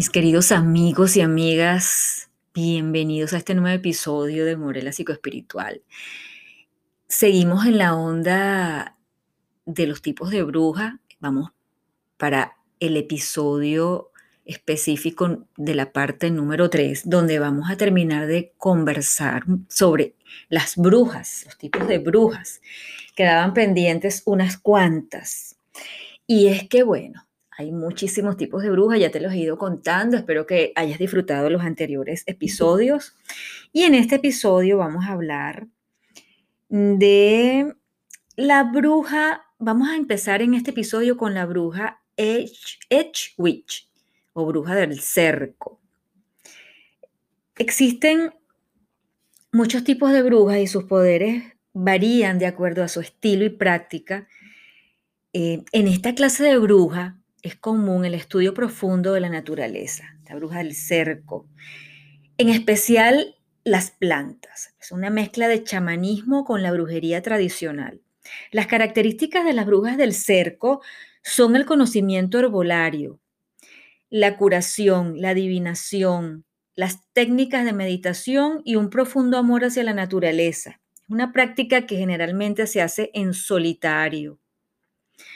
Mis queridos amigos y amigas, bienvenidos a este nuevo episodio de Morela Psicoespiritual. Seguimos en la onda de los tipos de bruja. Vamos para el episodio específico de la parte número 3, donde vamos a terminar de conversar sobre las brujas, los tipos de brujas. Quedaban pendientes unas cuantas. Y es que, bueno, hay muchísimos tipos de brujas, ya te los he ido contando, espero que hayas disfrutado los anteriores episodios. Y en este episodio vamos a hablar de la bruja, vamos a empezar en este episodio con la bruja Edge, Witch o bruja del cerco. Existen muchos tipos de brujas y sus poderes varían de acuerdo a su estilo y práctica. Eh, en esta clase de bruja es común el estudio profundo de la naturaleza, la bruja del cerco, en especial las plantas. Es una mezcla de chamanismo con la brujería tradicional. Las características de las brujas del cerco son el conocimiento herbolario, la curación, la adivinación, las técnicas de meditación y un profundo amor hacia la naturaleza. Una práctica que generalmente se hace en solitario.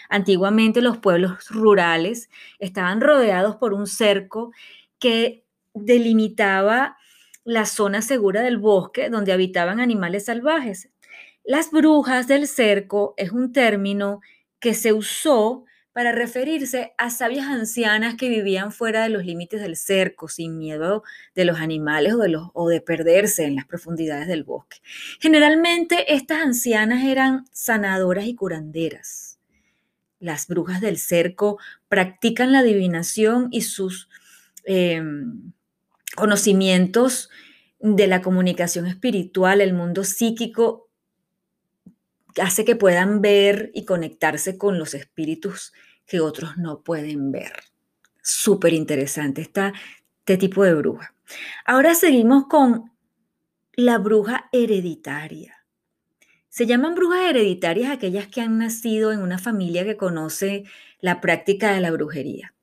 Antiguamente los pueblos rurales estaban rodeados por un cerco que delimitaba la zona segura del bosque donde habitaban animales salvajes. Las brujas del cerco es un término que se usó para referirse a sabias ancianas que vivían fuera de los límites del cerco, sin miedo de los animales o de, perderse en las profundidades del bosque. Generalmente estas ancianas eran sanadoras y curanderas las brujas del cerco practican la adivinación y sus em, conocimientos de la comunicación espiritual, el mundo psíquico, hace que puedan ver y conectarse con los espíritus que otros no pueden ver. Súper interesante está este tipo de bruja. Ahora seguimos con la bruja hereditaria. Se llaman brujas hereditarias aquellas que han nacido en una familia que conoce la práctica de la brujería.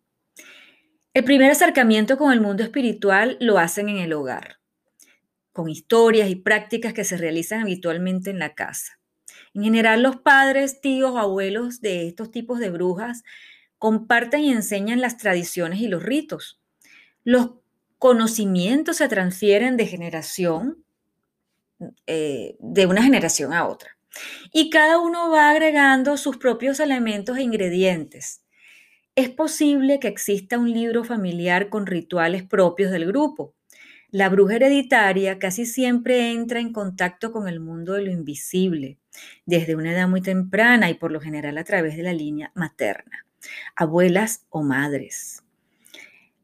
El primer acercamiento con el mundo espiritual lo hacen en el hogar, con historias y prácticas que se realizan habitualmente en la casa. En general, los padres, tíos abuelos de estos tipos de brujas comparten y enseñan las tradiciones y los ritos. Los conocimientos se transfieren de generación eh, de una generación a otra. Y cada uno va agregando sus propios elementos e ingredientes. Es posible que exista un libro familiar con rituales propios del grupo. La bruja hereditaria casi siempre entra en contacto con el mundo de lo invisible, desde una edad muy temprana y por lo general a través de la línea materna, abuelas o madres.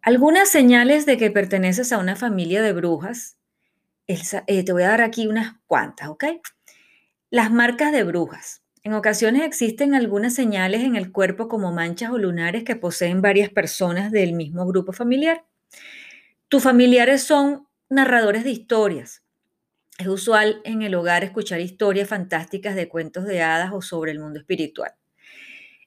Algunas señales de que perteneces a una familia de brujas eh, te voy a dar aquí unas cuantas, ¿ok? Las marcas de brujas. En ocasiones existen algunas señales en el cuerpo como manchas o lunares que poseen varias personas del mismo grupo familiar. Tus familiares son narradores de historias. Es usual en el hogar escuchar historias fantásticas de cuentos de hadas o sobre el mundo espiritual.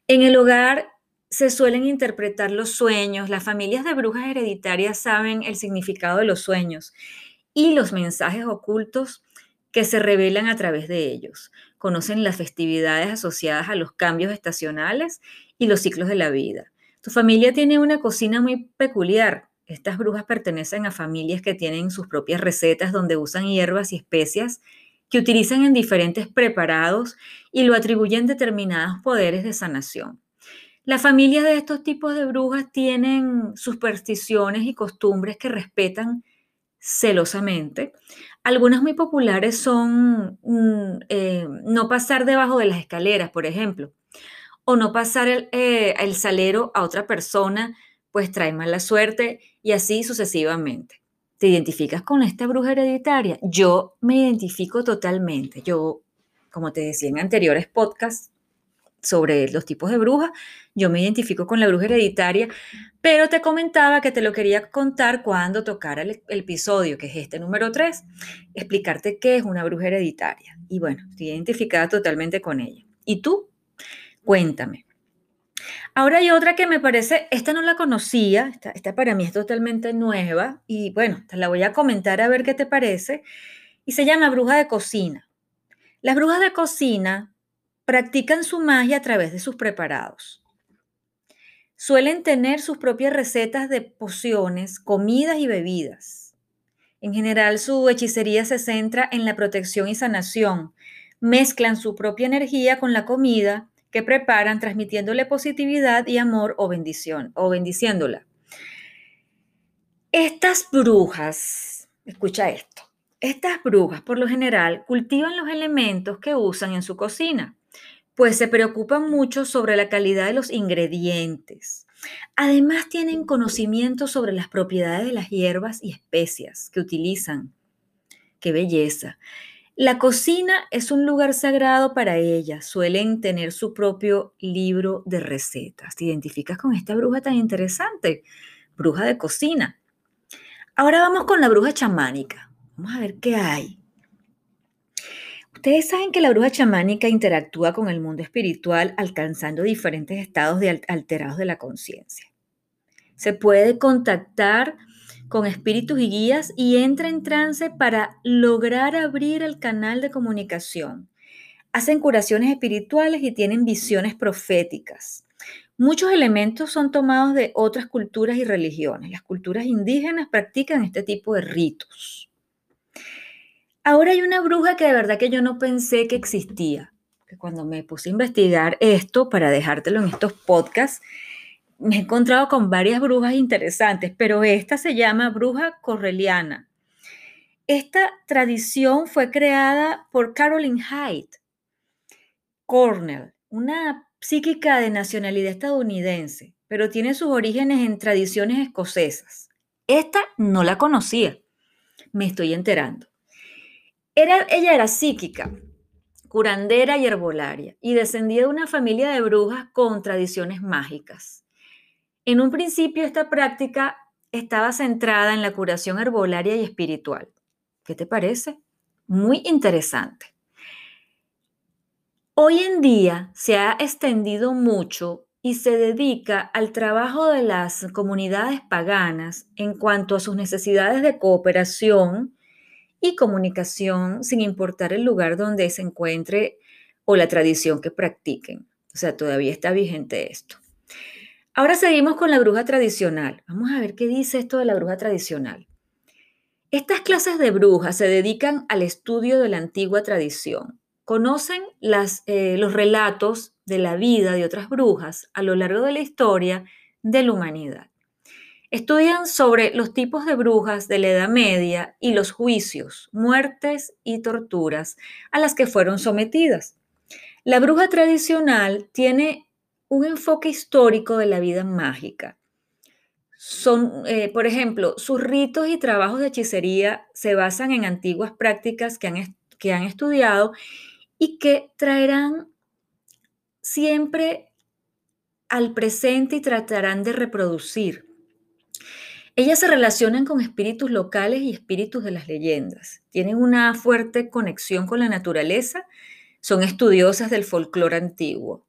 En el hogar se suelen interpretar los sueños. Las familias de brujas hereditarias saben el significado de los sueños y los mensajes ocultos que se revelan a través de ellos. Conocen las festividades asociadas a los cambios estacionales y los ciclos de la vida. Tu familia tiene una cocina muy peculiar. Estas brujas pertenecen a familias que tienen sus propias recetas donde usan hierbas y especias que utilizan en diferentes preparados y lo atribuyen determinados poderes de sanación. Las familias de estos tipos de brujas tienen supersticiones y costumbres que respetan celosamente. Algunas muy populares son mm, eh, no pasar debajo de las escaleras, por ejemplo, o no pasar el, eh, el salero a otra persona, pues trae mala suerte y así sucesivamente. ¿Te identificas con esta bruja hereditaria? Yo me identifico totalmente. Yo, como te decía en anteriores podcasts, sobre los tipos de brujas. Yo me identifico con la bruja hereditaria, pero te comentaba que te lo quería contar cuando tocara el, episodio, que es este número 3, explicarte qué es una bruja hereditaria. Y bueno, estoy identificada totalmente con ella. ¿Y tú? Cuéntame. Ahora hay otra que me parece, esta no la conocía, esta, esta para mí es totalmente nueva y bueno, te la voy a comentar a ver qué te parece. Y se llama bruja de cocina. Las brujas de cocina practican su magia a través de sus preparados. Suelen tener sus propias recetas de pociones, comidas y bebidas. En general, su hechicería se centra en la protección y sanación. Mezclan su propia energía con la comida que preparan, transmitiéndole positividad y amor o bendición, o bendiciéndola. Estas brujas, escucha esto, estas brujas por lo general cultivan los elementos que usan en su cocina, pues se preocupan mucho sobre la calidad de los ingredientes. Además tienen conocimiento sobre las propiedades de las hierbas y especias que utilizan. ¡Qué belleza! La cocina es un lugar sagrado para ellas. Suelen tener su propio libro de recetas. ¿Te identificas con esta bruja tan interesante? Bruja de cocina. Ahora vamos con la bruja chamánica. Vamos a ver qué hay. Ustedes saben que la bruja chamánica interactúa con el mundo espiritual alcanzando diferentes estados de alterados de la conciencia. Se puede contactar con espíritus y guías y entra en trance para lograr abrir el canal de comunicación. Hacen curaciones espirituales y tienen visiones proféticas. Muchos elementos son tomados de otras culturas y religiones. Las culturas indígenas practican este tipo de ritos. Ahora hay una bruja que de verdad que yo no pensé que existía. Cuando me puse a investigar esto para dejártelo en estos podcasts, me he encontrado con varias brujas interesantes, pero esta se llama bruja correliana. Esta tradición fue creada por Caroline Hyde Cornell, una psíquica de nacionalidad estadounidense, pero tiene sus orígenes en tradiciones escocesas. Esta no la conocía, me estoy enterando. Era, ella era psíquica, curandera y herbolaria, y descendía de una familia de brujas con tradiciones mágicas. En un principio esta práctica estaba centrada en la curación herbolaria y espiritual. ¿Qué te parece? Muy interesante. Hoy en día se ha extendido mucho y se dedica al trabajo de las comunidades paganas en cuanto a sus necesidades de cooperación y comunicación sin importar el lugar donde se encuentre o la tradición que practiquen. O sea, todavía está vigente esto. Ahora seguimos con la bruja tradicional. Vamos a ver qué dice esto de la bruja tradicional. Estas clases de brujas se dedican al estudio de la antigua tradición. Conocen las, eh, los relatos de la vida de otras brujas a lo largo de la historia de la humanidad. Estudian sobre los tipos de brujas de la Edad Media y los juicios, muertes y torturas a las que fueron sometidas. La bruja tradicional tiene un enfoque histórico de la vida mágica. Son, eh, por ejemplo, sus ritos y trabajos de hechicería se basan en antiguas prácticas que han, que han estudiado y que traerán siempre al presente y tratarán de reproducir. Ellas se relacionan con espíritus locales y espíritus de las leyendas. Tienen una fuerte conexión con la naturaleza, son estudiosas del folclore antiguo.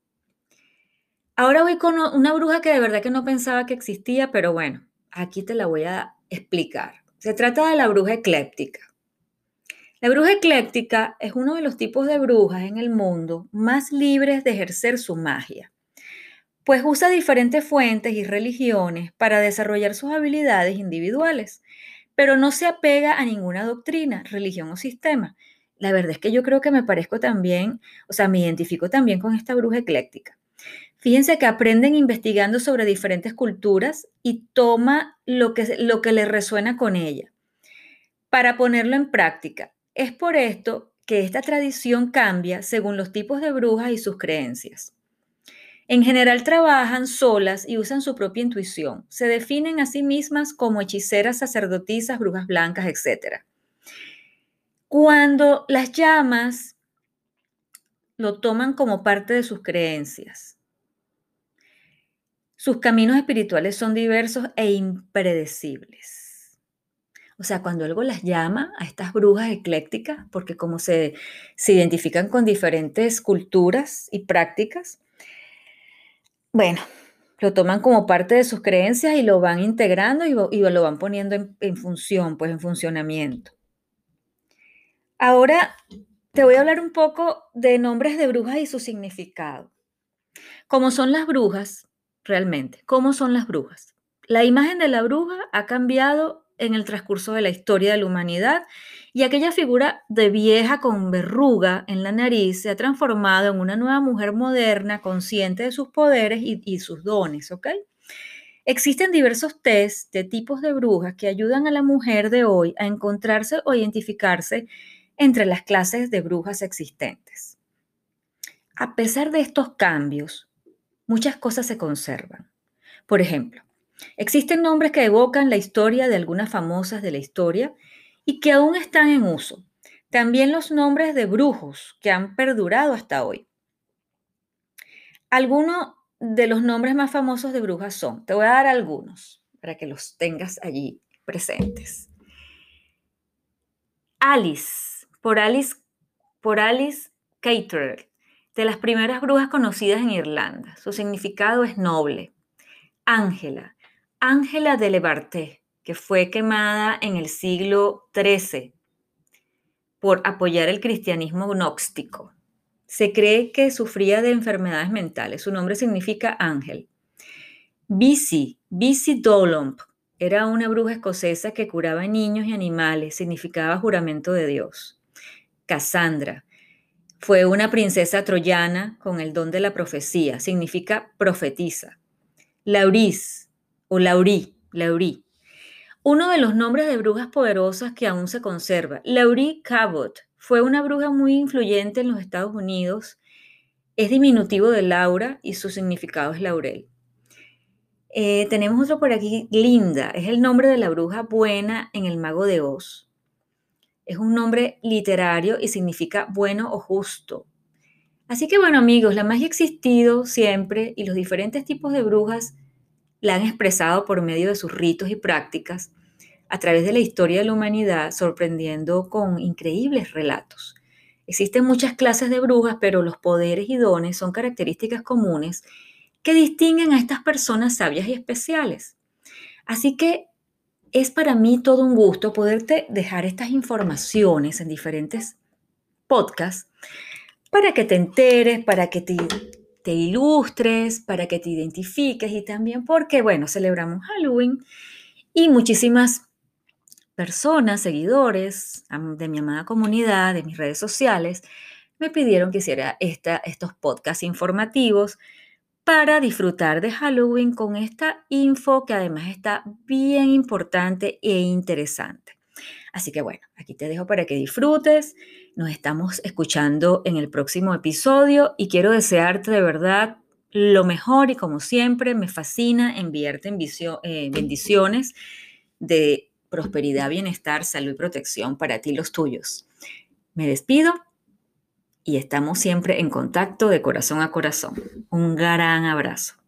Ahora voy con una bruja que de verdad que no pensaba que existía, pero bueno, aquí te la voy a explicar. Se trata de la bruja ecléptica. La bruja ecléptica es uno de los tipos de brujas en el mundo más libres de ejercer su magia, pues usa diferentes fuentes y religiones para desarrollar sus habilidades individuales, pero no se apega a ninguna doctrina, religión o sistema. La verdad es que yo creo que me parezco también, o sea, me identifico también con esta bruja ecléctica. Fíjense que aprenden investigando sobre diferentes culturas y toma lo que, lo que le resuena con ella para ponerlo en práctica. Es por esto que esta tradición cambia según los tipos de brujas y sus creencias. En general trabajan solas y usan su propia intuición. Se definen a sí mismas como hechiceras, sacerdotisas, brujas blancas, etc. Cuando las llamas lo toman como parte de sus creencias. Sus caminos espirituales son diversos e impredecibles. O sea, cuando algo las llama a estas brujas eclécticas, porque como se, se identifican con diferentes culturas y prácticas, bueno, lo toman como parte de sus creencias y lo van integrando y, lo van poniendo en, en función, pues en funcionamiento. Ahora te voy a hablar un poco de nombres de brujas y su significado. ¿Cómo son las brujas realmente? ¿Cómo son las brujas? La imagen de la bruja ha cambiado en el transcurso de la historia de la humanidad y aquella figura de vieja con verruga en la nariz se ha transformado en una nueva mujer moderna, consciente de sus poderes y, sus dones, ¿ok? Existen diversos test de tipos de brujas que ayudan a la mujer de hoy a encontrarse o identificarse entre las clases de brujas existentes. A pesar de estos cambios, muchas cosas se conservan. Por ejemplo, existen nombres que evocan la historia de algunas famosas de la historia y que aún están en uso. También los nombres de brujos que han perdurado hasta hoy. Algunos de los nombres más famosos de brujas son, te voy a dar algunos para que los tengas allí presentes. Alice, por Alice, por Alice Caterer, de las primeras brujas conocidas en Irlanda. Su significado es noble. Ángela, Ángela de Lebarté, que fue quemada en el siglo XIII por apoyar el cristianismo gnóstico. Se cree que sufría de enfermedades mentales. Su nombre significa ángel. Bisi, Bisi Dolomp, era una bruja escocesa que curaba niños y animales, significaba juramento de Dios. Cassandra, fue una princesa troyana con el don de la profecía, significa profetiza. Lauris o Laurí, Laurí, uno de los nombres de brujas poderosas que aún se conserva. Laurie Cabot fue una bruja muy influyente en los Estados Unidos. Es diminutivo de Laura y su significado es laurel. Eh, tenemos otro por aquí, Linda. Es el nombre de la bruja buena en el mago de Oz. Es un nombre literario y significa bueno o justo. Así que bueno amigos, la magia ha existido siempre y los diferentes tipos de brujas la han expresado por medio de sus ritos y prácticas a través de la historia de la humanidad, sorprendiendo con increíbles relatos. Existen muchas clases de brujas, pero los poderes y dones son características comunes que distinguen a estas personas sabias y especiales. Así que es para mí todo un gusto poderte dejar estas informaciones en diferentes podcasts para que te enteres, para que te te ilustres, para que te identifiques y también porque, bueno, celebramos Halloween y muchísimas personas, seguidores de mi amada comunidad, de mis redes sociales, me pidieron que hiciera esta, estos podcasts informativos para disfrutar de Halloween con esta info que además está bien importante e interesante. Así que bueno, aquí te dejo para que disfrutes. Nos estamos escuchando en el próximo episodio y quiero desearte de verdad lo mejor y como siempre me fascina enviarte eh, bendiciones de prosperidad, bienestar, salud y protección para ti y los tuyos. Me despido y estamos siempre en contacto de corazón a corazón. Un gran abrazo.